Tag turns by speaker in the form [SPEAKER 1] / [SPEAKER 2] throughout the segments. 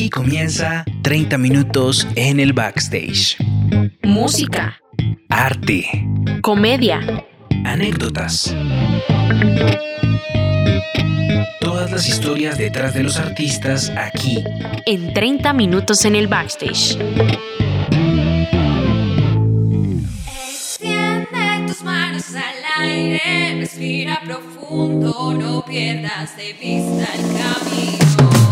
[SPEAKER 1] Aquí comienza 30 minutos en el backstage.
[SPEAKER 2] Música,
[SPEAKER 1] Arte,
[SPEAKER 2] comedia,
[SPEAKER 1] anécdotas. Todas las historias detrás de los artistas aquí.
[SPEAKER 2] en 30 minutos en el backstage.
[SPEAKER 3] Extiende tus manos al aire, respira profundo, no pierdas de vista el camino.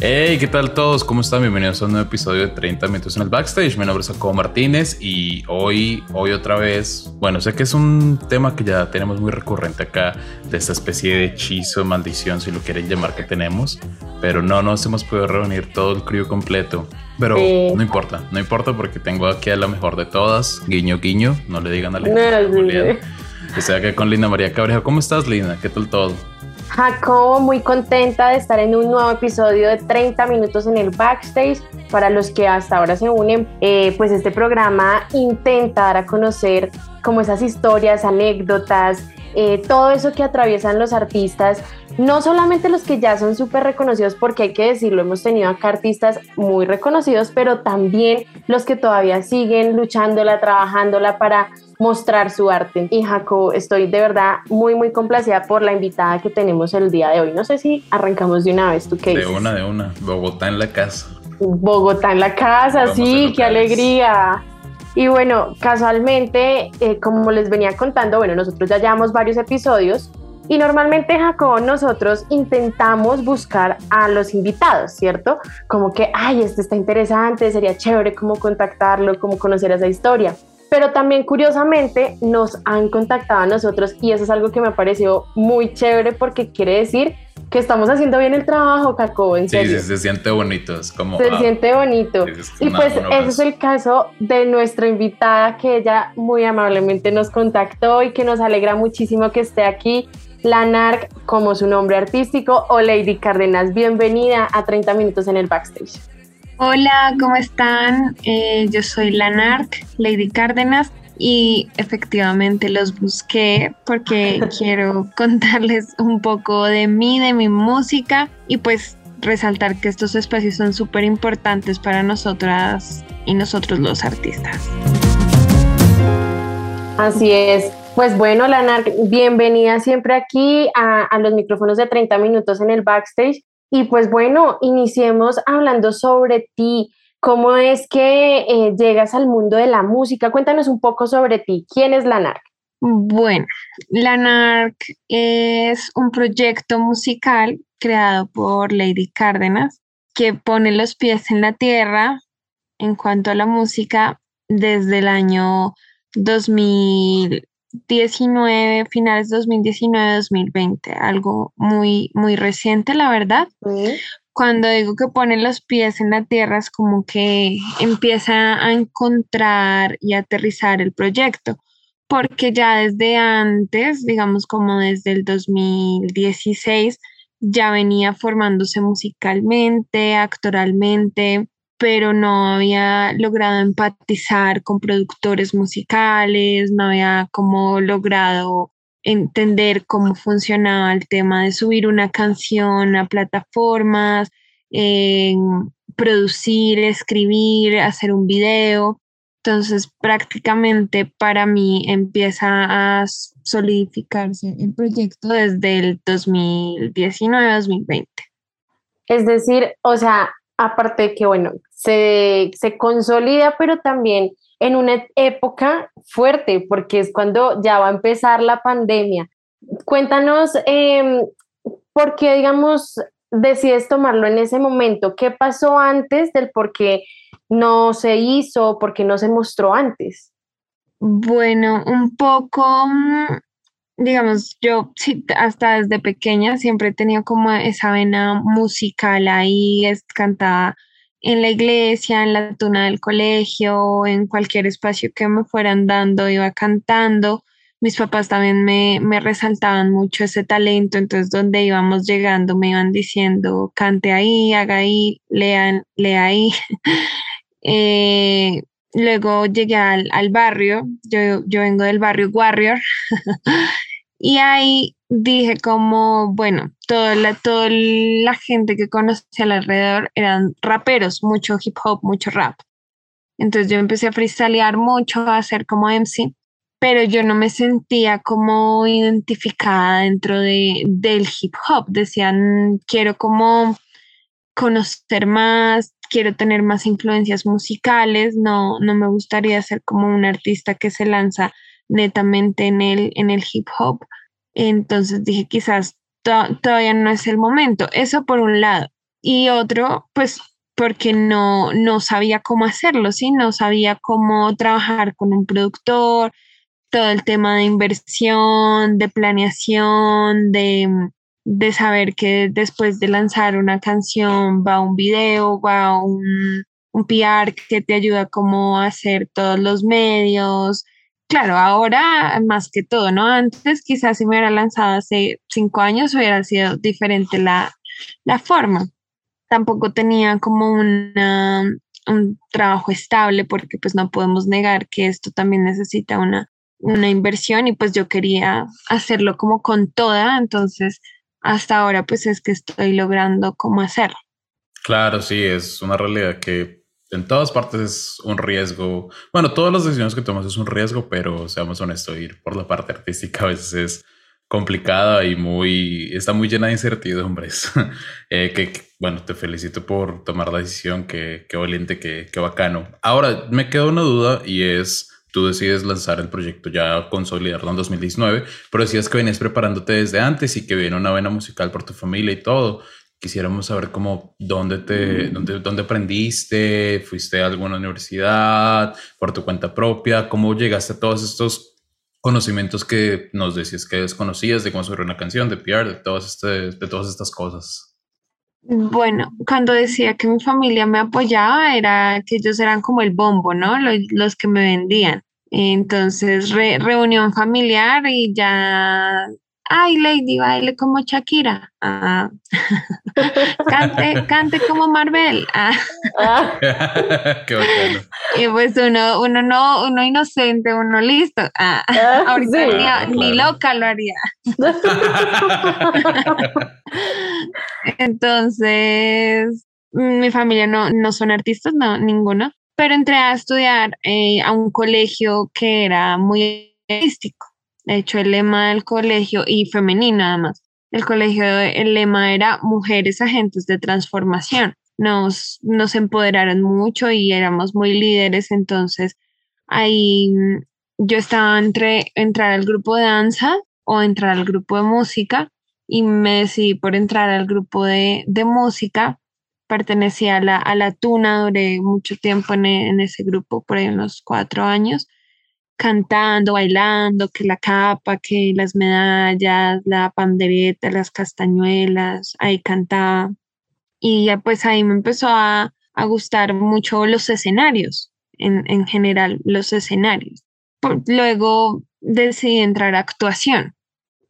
[SPEAKER 4] Hey, ¿qué tal todos? ¿Cómo están? Bienvenidos a un nuevo episodio de 30 minutos en el backstage. Mi nombre es Jacobo Martínez y hoy, hoy otra vez, bueno, sé que es un tema que ya tenemos muy recurrente acá, de esta especie de hechizo, maldición, si lo quieren llamar que tenemos, pero no nos hemos podido reunir todo el crew completo. Pero
[SPEAKER 5] Sí.
[SPEAKER 4] no importa, no importa porque tengo aquí a la mejor de todas, guiño guiño, no le digan a la
[SPEAKER 5] No, sí,
[SPEAKER 4] Julián.
[SPEAKER 5] sí.
[SPEAKER 4] Estoy acá con Linda María Cabreja. ¿Cómo estás, Linda? ¿Qué tal todo?
[SPEAKER 5] Jacobo, muy contenta de estar en un nuevo episodio de 30 minutos en el backstage. Para los que hasta ahora se unen, eh, pues este programa intenta dar a conocer como esas historias, anécdotas, eh, todo eso que atraviesan los artistas, no solamente los que ya son súper reconocidos, porque hay que decirlo, hemos tenido acá artistas muy reconocidos, pero también los que todavía siguen luchándola, trabajándola para mostrar su arte. Y Jacobo, estoy de verdad muy, muy complacida por la invitada que tenemos el día de hoy. No sé si arrancamos de una vez, ¿tú qué
[SPEAKER 4] De
[SPEAKER 5] dices?
[SPEAKER 4] una, de una. Bogotá en la casa.
[SPEAKER 5] Bogotá en la casa,
[SPEAKER 4] Vamos
[SPEAKER 5] sí,
[SPEAKER 4] de
[SPEAKER 5] qué alegría. Y bueno, casualmente, eh, como les venía contando, bueno, nosotros ya llevamos varios episodios y normalmente, Jacob, nosotros intentamos buscar a los invitados, ¿cierto? Como que, ay, este está interesante, sería chévere cómo contactarlo, cómo conocer esa historia. Pero también, curiosamente, nos han contactado a nosotros y eso es algo que me pareció muy chévere porque quiere decir que estamos haciendo bien el trabajo, Jacobo, en
[SPEAKER 4] Sí,
[SPEAKER 5] serio
[SPEAKER 4] sí, se siente bonito. Es como.
[SPEAKER 5] se
[SPEAKER 4] ah,
[SPEAKER 5] siente bonito.
[SPEAKER 4] es
[SPEAKER 5] Y pues ese
[SPEAKER 4] más.
[SPEAKER 5] es el caso de nuestra invitada que ella muy amablemente nos contactó y que nos alegra muchísimo que esté aquí. La NARC, como su nombre artístico, o Lady Cárdenas. Bienvenida a 30 minutos en el backstage.
[SPEAKER 6] Hola, ¿cómo están? Eh, yo soy Lanark, Lady Cárdenas, y efectivamente los busqué porque quiero contarles un poco de mí, de mi música, y pues resaltar que estos espacios son súper importantes para nosotras y nosotros los artistas.
[SPEAKER 5] Así es. Pues bueno, la NARC, bienvenida siempre aquí a, a los micrófonos de 30 minutos en el backstage. Y pues bueno, iniciemos hablando sobre ti. ¿Cómo es que eh, llegas al mundo de la música? Cuéntanos un poco sobre ti. ¿Quién es la NARC?
[SPEAKER 6] Bueno, Lanark es un proyecto musical creado por Lady Cárdenas que pone los pies en la tierra en cuanto a la música desde el año 2019, finales 2019-2020, algo muy, muy reciente, la verdad. Cuando digo que pone los pies en la tierra es como que empieza a encontrar y aterrizar el proyecto, porque ya desde antes, digamos como desde el 2016, ya venía formándose musicalmente, actoralmente, pero no había logrado empatizar con productores musicales, no había como logrado entender cómo funcionaba el tema de subir una canción a plataformas, eh, producir, escribir, hacer un video. Entonces, prácticamente para mí empieza a solidificarse el proyecto desde el 2019-2020.
[SPEAKER 5] Es decir, o sea, aparte de que, bueno, se, se consolida, pero también en una época fuerte, porque es cuando ya va a empezar la pandemia. Cuéntanos, em, ¿por qué, digamos, decides tomarlo en ese momento? ¿Qué pasó antes del por qué no se hizo, por qué no se mostró antes?
[SPEAKER 6] Bueno, un poco, mm, digamos, yo sí, hasta desde pequeña siempre he tenido como esa vena musical ahí, es cantaba en la iglesia, en la tuna del colegio, en cualquier espacio que me fueran dando, iba cantando. Mis papás también me, me resaltaban mucho ese talento, entonces donde íbamos llegando me iban diciendo, cante ahí, haga ahí, lean, lea ahí. Eh, luego llegué al, al barrio, yo, yo vengo del barrio Warrior, Y ahí dije como, bueno, toda la, toda la gente que conocía alrededor eran raperos, mucho hip hop, mucho rap. Entonces yo empecé a freestylear mucho, a hacer como MC, pero yo no me sentía como identificada dentro de, del hip hop. Decían, quiero como conocer más, quiero tener más influencias musicales, no, no me gustaría ser como un artista que se lanza netamente en el, en el hip hop. Entonces dije, quizás todavía no es el momento. Eso por un lado. Y otro, pues porque no, no sabía cómo hacerlo, ¿sí? No sabía cómo trabajar con un productor, todo el tema de inversión, de planeación, de, de saber que después de lanzar una canción va un video, va un, un PR que te ayuda como a hacer todos los medios. Claro, ahora más que todo, ¿no? Antes quizás si me hubiera lanzado hace cinco años hubiera sido diferente la, la forma tampoco tenía como una, un trabajo estable porque pues no podemos negar que esto también necesita una, una inversión y pues yo quería hacerlo como con toda, entonces hasta ahora pues es que estoy logrando cómo hacerlo.
[SPEAKER 4] Claro, sí, es una realidad que en todas partes es un riesgo. Bueno, todas las decisiones que tomas es un riesgo, pero seamos honestos, ir por la parte artística a veces es complicada y muy, está muy llena de incertidumbres. eh, que, bueno, te felicito por tomar la decisión, que, qué valiente, qué, qué bacano. Ahora, me queda una duda y es, tú decides lanzar el proyecto ya consolidarlo en 2019, pero decías que venías preparándote desde antes y que viene una vena musical por tu familia y todo. Quisiéramos saber cómo, dónde te, dónde, dónde aprendiste, fuiste a alguna universidad, por tu cuenta propia, cómo llegaste a todos estos conocimientos que nos decías que desconocías de cómo sobre una canción, de PR, de todas, este, de todas estas cosas.
[SPEAKER 6] Bueno, cuando decía que mi familia me apoyaba, era que ellos eran como el bombo, ¿no? Los, los que me vendían. Entonces, reunión familiar y ya ay, Lady, baile como Shakira. Ah. cante, cante como Marvel. Ah.
[SPEAKER 4] Qué bacano.
[SPEAKER 6] Y pues uno, uno no, uno inocente, uno listo. Ah. ah ahorita ni, loca lo haría. Entonces, mi familia no, no son artistas, no, ninguno. Pero entré a estudiar eh, a un colegio que era muy artístico. De hecho, el lema del colegio, y femenino además, el colegio, el lema era mujeres agentes de transformación. Nos, nos empoderaron mucho y éramos muy líderes, entonces ahí mm, yo estaba entre entrar al grupo de danza o entrar al grupo de música y me decidí por entrar al grupo de, de música. Pertenecía a la, a la Tuna, duré mucho tiempo en, en ese grupo, por ahí unos cuatro años cantando, bailando, que la capa, que las medallas, la pandereta, las castañuelas, ahí cantaba. Y ya pues ahí me empezó a, gustar mucho los escenarios, en, general los escenarios. luego decidí entrar a actuación.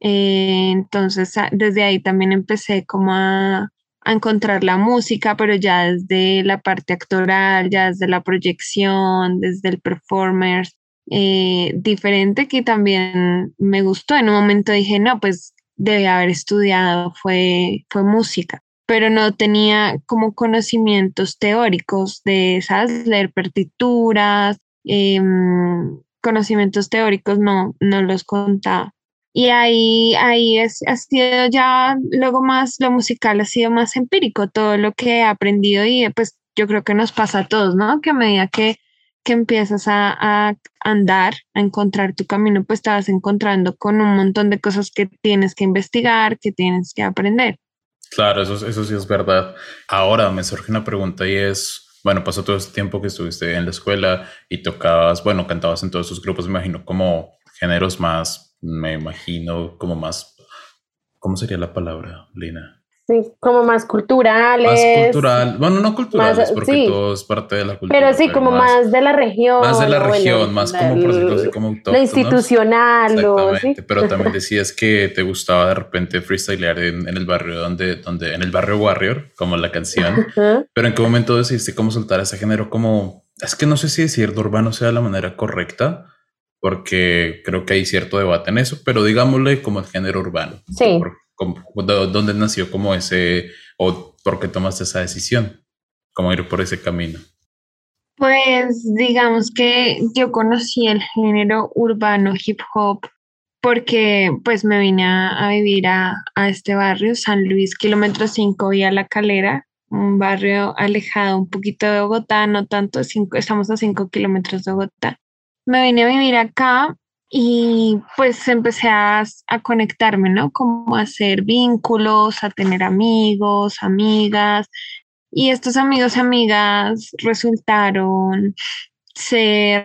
[SPEAKER 6] Eh, entonces desde ahí también empecé como a, a encontrar la música, pero ya desde la parte actoral, ya desde la proyección, desde el performance, eh, diferente que también me gustó. En un momento dije, no, pues debe haber estudiado, fue, fue música, pero no tenía como conocimientos teóricos de esas, leer partituras, em, conocimientos teóricos no, no los contaba. Y ahí, ahí es, ha sido ya, luego más, lo musical ha sido más empírico, todo lo que he aprendido y pues yo creo que nos pasa a todos, ¿no? Que a medida que que empiezas a, andar, a encontrar tu camino, pues te vas encontrando con un montón de cosas que tienes que investigar, que tienes que aprender.
[SPEAKER 4] Claro, eso, eso sí es verdad. Ahora me surge una pregunta y es, bueno, pasó todo este tiempo que estuviste en la escuela y tocabas, bueno, cantabas en todos esos grupos, me imagino como géneros más, me imagino como más, ¿cómo sería la palabra, Lina?
[SPEAKER 5] Sí, como más culturales.
[SPEAKER 4] Más cultural. Bueno, no culturales, porque todo es parte de la cultura.
[SPEAKER 5] Pero sí, como más, de la región.
[SPEAKER 4] Más de la región, más como, por decirlo así, como
[SPEAKER 5] Lo institucional.
[SPEAKER 4] Exactamente. Pero también decías que te gustaba de repente freestylear en, en, el barrio donde, donde, en el barrio Warrior, como la canción. Pero en qué momento decidiste cómo soltar ese género como, es que no sé si decir de urbano sea la manera correcta, porque creo que hay cierto debate en eso, pero digámosle como el género urbano.
[SPEAKER 5] Sí.
[SPEAKER 4] ¿Dónde nació como ese, o por qué tomaste esa decisión? ¿Cómo ir por ese camino?
[SPEAKER 6] Pues digamos que yo conocí el género urbano hip hop porque pues me vine a, vivir a, este barrio, San Luis, kilómetro 5, a La Calera, un barrio alejado un poquito de Bogotá, no tanto, cinco, estamos a 5 kilómetros de Bogotá. Me vine a vivir acá y pues empecé a, a, conectarme, ¿no? Como a hacer vínculos, a tener amigos, amigas. Y estos amigos y amigas resultaron ser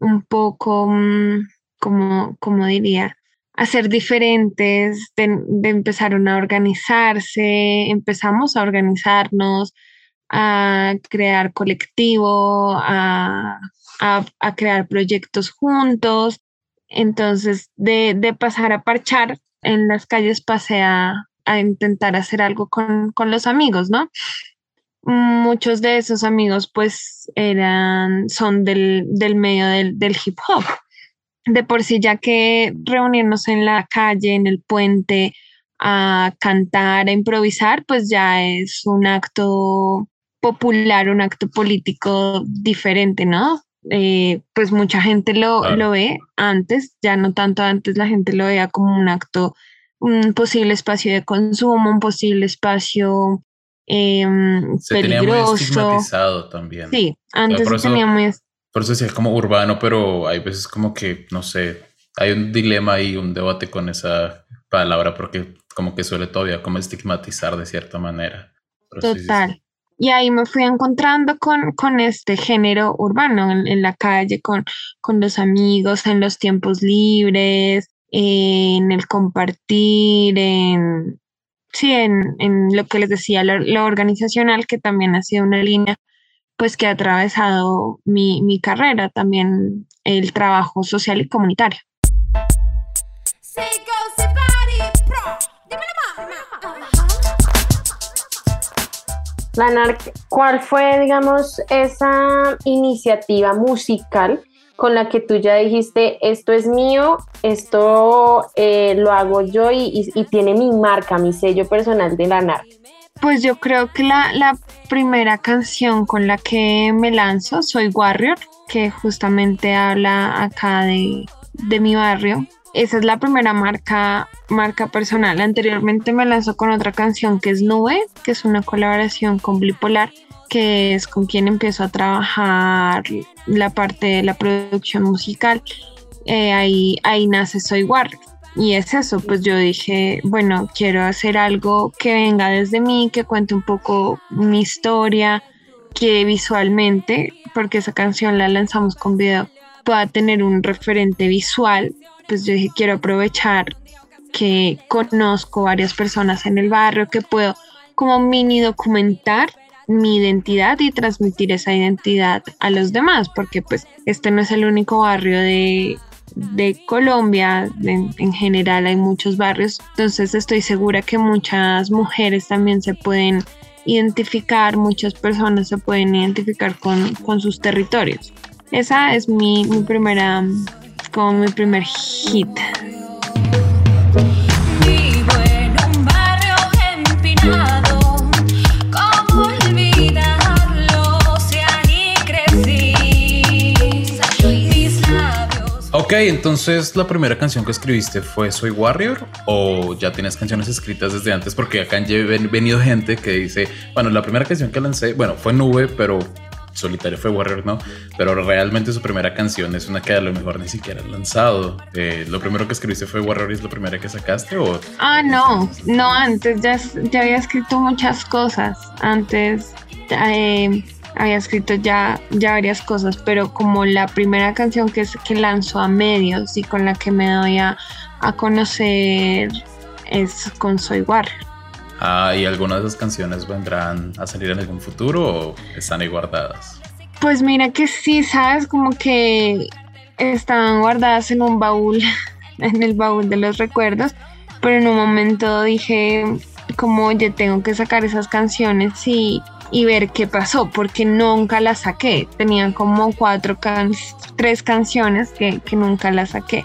[SPEAKER 6] un poco mm, como, como diría, a ser diferentes, de, empezaron a organizarse, empezamos a organizarnos, a crear colectivo, a, crear proyectos juntos. Entonces, de, pasar a parchar en las calles, pasé a, intentar hacer algo con, los amigos, ¿no? Muchos de esos amigos, pues, eran, son del, medio del, del hip hop de por sí, ya que reunirnos en la calle, en el puente, a cantar, a improvisar, pues ya es un acto popular, un acto político diferente, ¿no? Eh, pues mucha gente lo, lo, ve antes, ya no tanto antes, la gente lo veía como un acto, un posible espacio de consumo, un posible espacio eh,
[SPEAKER 4] se peligroso. Tenía estigmatizado también.
[SPEAKER 6] Sí, antes se tenía muy
[SPEAKER 4] por eso decía como urbano, pero hay veces como que, no sé, hay un dilema y un debate con esa palabra porque como que suele todavía como estigmatizar de cierta manera.
[SPEAKER 6] Total. Y ahí me fui encontrando con, con este género urbano en, la calle, con, con los amigos, en los tiempos libres, en el compartir, en, sí, en, en lo que les decía, lo organizacional, que también ha sido una línea pues que ha atravesado mi, carrera, también el trabajo social y comunitario.
[SPEAKER 5] Lanar, ¿cuál fue, digamos, esa iniciativa musical con la que tú ya dijiste, esto es mío, esto eh, lo hago yo y, tiene mi marca, mi sello personal de Lanar?
[SPEAKER 6] Pues yo creo que la, la primera canción con la que me lanzo, Soy Warrior, que justamente habla acá de, mi barrio. Esa es la primera marca, marca personal. Anteriormente me lanzó con otra canción que es Nube, que es una colaboración con Bipolar, que es con quien empiezo a trabajar la parte de la producción musical. Eh, ahí, ahí nace Soy Warrior. Y es eso, pues yo dije, bueno, quiero hacer algo que venga desde mí, que cuente un poco mi historia, que visualmente, porque esa canción la lanzamos con video, pueda tener un referente visual. Pues yo dije, quiero aprovechar que conozco varias personas en el barrio, que puedo como mini documentar mi identidad y transmitir esa identidad a los demás, porque pues este no es el único barrio de de Colombia, en, general hay muchos barrios, entonces estoy segura que muchas mujeres también se pueden identificar, muchas personas se pueden identificar con, sus territorios. Esa es mi primera, como mi primer hit.
[SPEAKER 4] Ok, entonces la primera canción que escribiste fue Soy Warrior o ya tienes canciones escritas desde antes porque acá han venido gente que dice, bueno, la primera canción que lancé, bueno, fue Nube, pero solitario fue Warrior, ¿no? Pero realmente su primera canción es una que a lo mejor ni siquiera han lanzado. Eh, ¿Lo primero que escribiste fue Warrior es la primera que sacaste o...?
[SPEAKER 6] Ah, no, no, antes ya, ya había escrito muchas cosas. Antes... Eh, había escrito ya, ya varias cosas, pero como la primera canción que, que lanzó a medios y con la que me doy a, conocer es con Soy Warrior.
[SPEAKER 4] Ah, ¿y algunas de esas canciones vendrán a salir en algún futuro o están ahí guardadas?
[SPEAKER 6] Pues mira que sí, sabes, como que estaban guardadas en un baúl, en el baúl de los recuerdos, pero en un momento dije como oye, tengo que sacar esas canciones y y ver qué pasó, porque nunca la saqué. Tenían como cuatro, can tres canciones que, que nunca la saqué.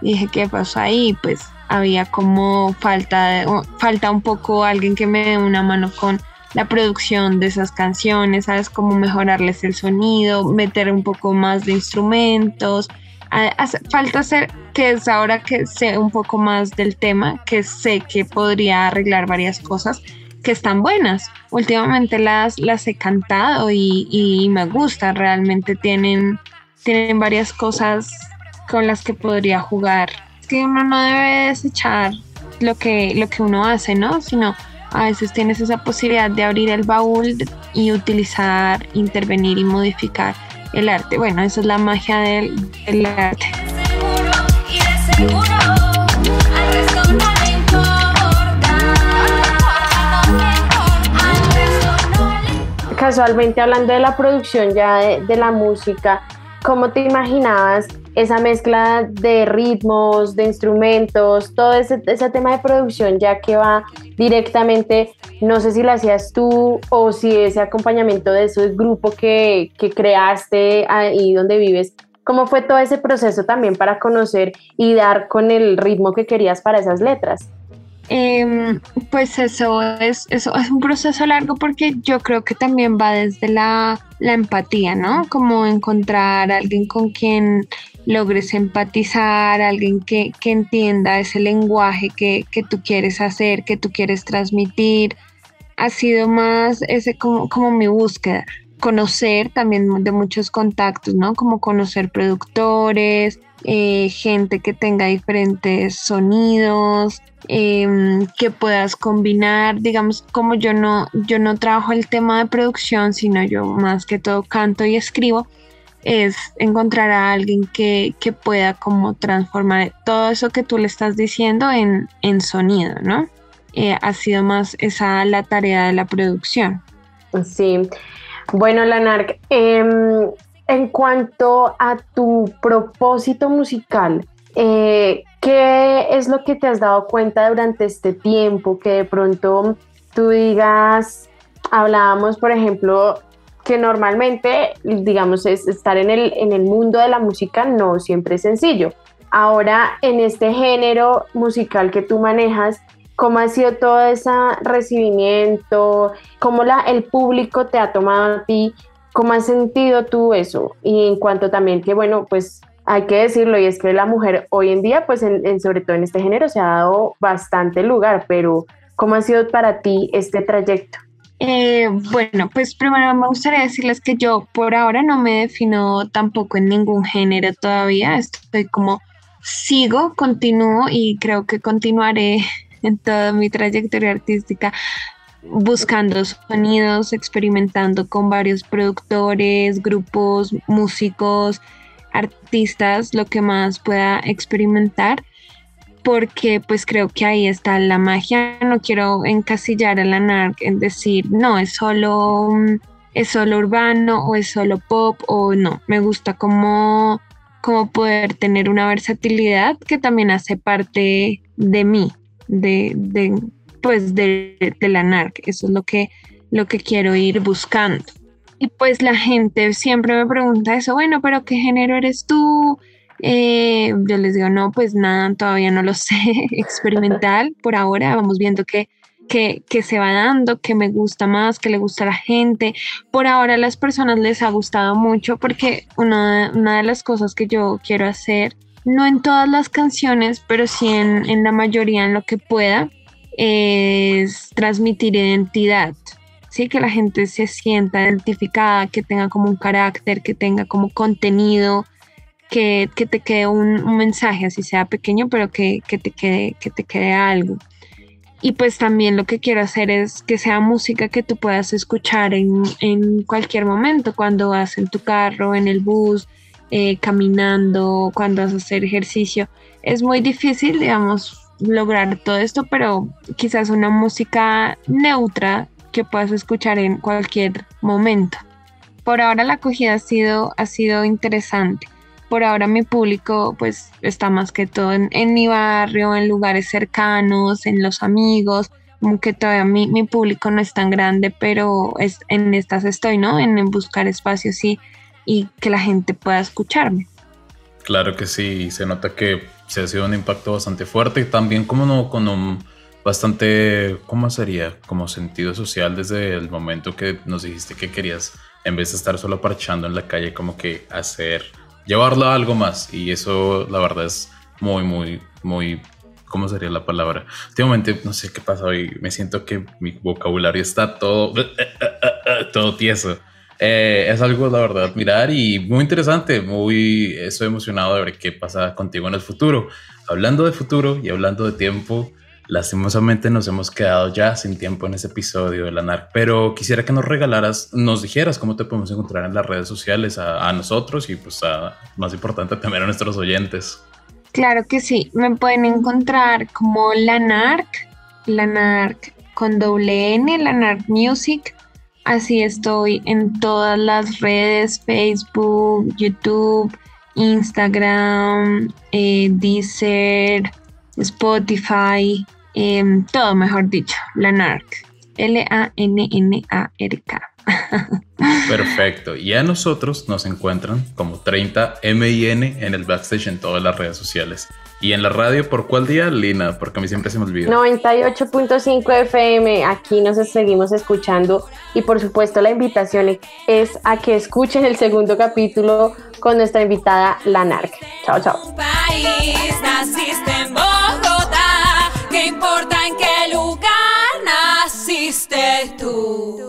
[SPEAKER 6] Dije, ¿qué pasó ahí? Pues había como falta, falta un poco alguien que me dé una mano con la producción de esas canciones, ¿sabes? Cómo mejorarles el sonido, meter un poco más de instrumentos. Hace, falta hacer, que es ahora que sé un poco más del tema, que sé que podría arreglar varias cosas que están buenas. Últimamente las, las he cantado y, y me gusta, realmente tienen, tienen varias cosas con las que podría jugar. Es que uno no debe desechar lo que, lo que uno hace, ¿no? Sino a veces tienes esa posibilidad de abrir el baúl y utilizar, intervenir y modificar el arte. Bueno, esa es la magia del, del arte.
[SPEAKER 5] Casualmente hablando de la producción ya de, de la música, ¿cómo te imaginabas esa mezcla de ritmos, de instrumentos, todo ese, tema de producción ya que va directamente, no sé si lo hacías tú o si ese acompañamiento de ese grupo que, que creaste ahí donde vives, ¿cómo fue todo ese proceso también para conocer y dar con el ritmo que querías para esas letras?
[SPEAKER 6] Eh, pues eso es, eso es un proceso largo porque yo creo que también va desde la, la empatía, ¿no? Como encontrar a alguien con quien logres empatizar, alguien que, que entienda ese lenguaje que, que, tú quieres hacer, que tú quieres transmitir. Ha sido más ese como, como mi búsqueda. Conocer también de muchos contactos, ¿no? Como conocer productores, eh, gente que tenga diferentes sonidos, eh, que puedas combinar, digamos, como yo no, yo no trabajo el tema de producción, sino yo más que todo canto y escribo, es encontrar a alguien que, que pueda como transformar todo eso que tú le estás diciendo en, en sonido, ¿no? Eh, ha sido más esa la tarea de la producción.
[SPEAKER 5] Sí. Bueno, Lanark, eh, en cuanto a tu propósito musical, eh, ¿qué es lo que te has dado cuenta durante este tiempo que de pronto tú digas, hablábamos, por ejemplo, que normalmente, digamos, es estar en el, en el mundo de la música no siempre es sencillo. Ahora, en este género musical que tú manejas, ¿cómo ha sido todo ese recibimiento? ¿Cómo la, el público te ha tomado a ti? ¿Cómo has sentido tú eso? Y en cuanto también que, bueno, pues hay que decirlo, y es que la mujer hoy en día, pues en, sobre todo en este género, se ha dado bastante lugar, pero ¿cómo ha sido para ti este trayecto?
[SPEAKER 6] Eh, bueno, pues primero me gustaría decirles que yo por ahora no me defino tampoco en ningún género todavía. Estoy como sigo, continúo y creo que continuaré en toda mi trayectoria artística buscando sonidos, experimentando con varios productores, grupos, músicos, artistas, lo que más pueda experimentar porque pues creo que ahí está la magia. No quiero encasillar a la NARC en decir, no, es solo, es solo urbano o es solo pop o no. Me gusta como, como poder tener una versatilidad que también hace parte de mí, de, de pues de, de, la NARC. Eso es lo que, lo que quiero ir buscando. Y pues la gente siempre me pregunta eso, bueno, pero ¿qué género eres tú? Eh, yo les digo, no, pues nada, todavía no lo sé, experimental por ahora, vamos viendo qué que, que, se va dando, que me gusta más, que le gusta a la gente. Por ahora a las personas les ha gustado mucho porque una, una de las cosas que yo quiero hacer, no en todas las canciones, pero sí en, en la mayoría, en lo que pueda, es transmitir identidad. Sí, que la gente se sienta identificada, que tenga como un carácter, que tenga como contenido, que, te quede un, mensaje, así sea pequeño, pero que, te quede, que te quede algo. Y pues también lo que quiero hacer es que sea música que tú puedas escuchar en, cualquier momento, cuando vas en tu carro, en el bus, eh, caminando, cuando vas a hacer ejercicio. Es muy difícil, digamos, lograr todo esto, pero quizás una música neutra que puedas escuchar en cualquier momento. Por ahora la acogida ha sido, ha sido interesante por ahora mi público pues está más que todo en, mi barrio, en lugares cercanos, en los amigos, como que todavía mi, mi público no es tan grande, pero es, en estas estoy, ¿no? En, buscar espacios y, y que la gente pueda escucharme.
[SPEAKER 4] Claro que sí, se nota que se ha sido un impacto bastante fuerte también como no con un bastante, ¿cómo sería? Como sentido social desde el momento que nos dijiste que querías, en vez de estar solo parchando en la calle, como que hacer, llevarlo a algo más. Y eso, la verdad, es muy, muy, muy ¿cómo sería la palabra? Últimamente, no sé qué pasa hoy, me siento que mi vocabulario está todo, todo tieso. Eh, es algo, la verdad, mirar y muy interesante, muy, estoy emocionado de ver qué pasa contigo en el futuro. Hablando de futuro y hablando de tiempo, lastimosamente nos hemos quedado ya sin tiempo en ese episodio de la NARC, pero quisiera que nos regalaras, nos dijeras cómo te podemos encontrar en las redes sociales a, nosotros y pues a, más importante también a nuestros oyentes.
[SPEAKER 6] Claro que sí, me pueden encontrar como Lanark, Lanark con doble N, Music. Así estoy en todas las redes, Facebook, YouTube, Instagram, eh, Deezer, Spotify, em, todo mejor dicho, Lanark, L-A-N-N-A-R-K.
[SPEAKER 4] Perfecto. Y a nosotros nos encuentran como 30 MIN en el backstage en todas las redes sociales. Y en la radio, ¿por cuál día, Lina? Porque a mí siempre se me olvida.
[SPEAKER 5] 98.5 FM, aquí nos seguimos escuchando y por supuesto la invitación es a que escuchen el segundo capítulo con nuestra invitada, la NARC. Chao, chao.
[SPEAKER 3] País, naciste en Bogotá, ¿qué importa en qué lugar naciste tú?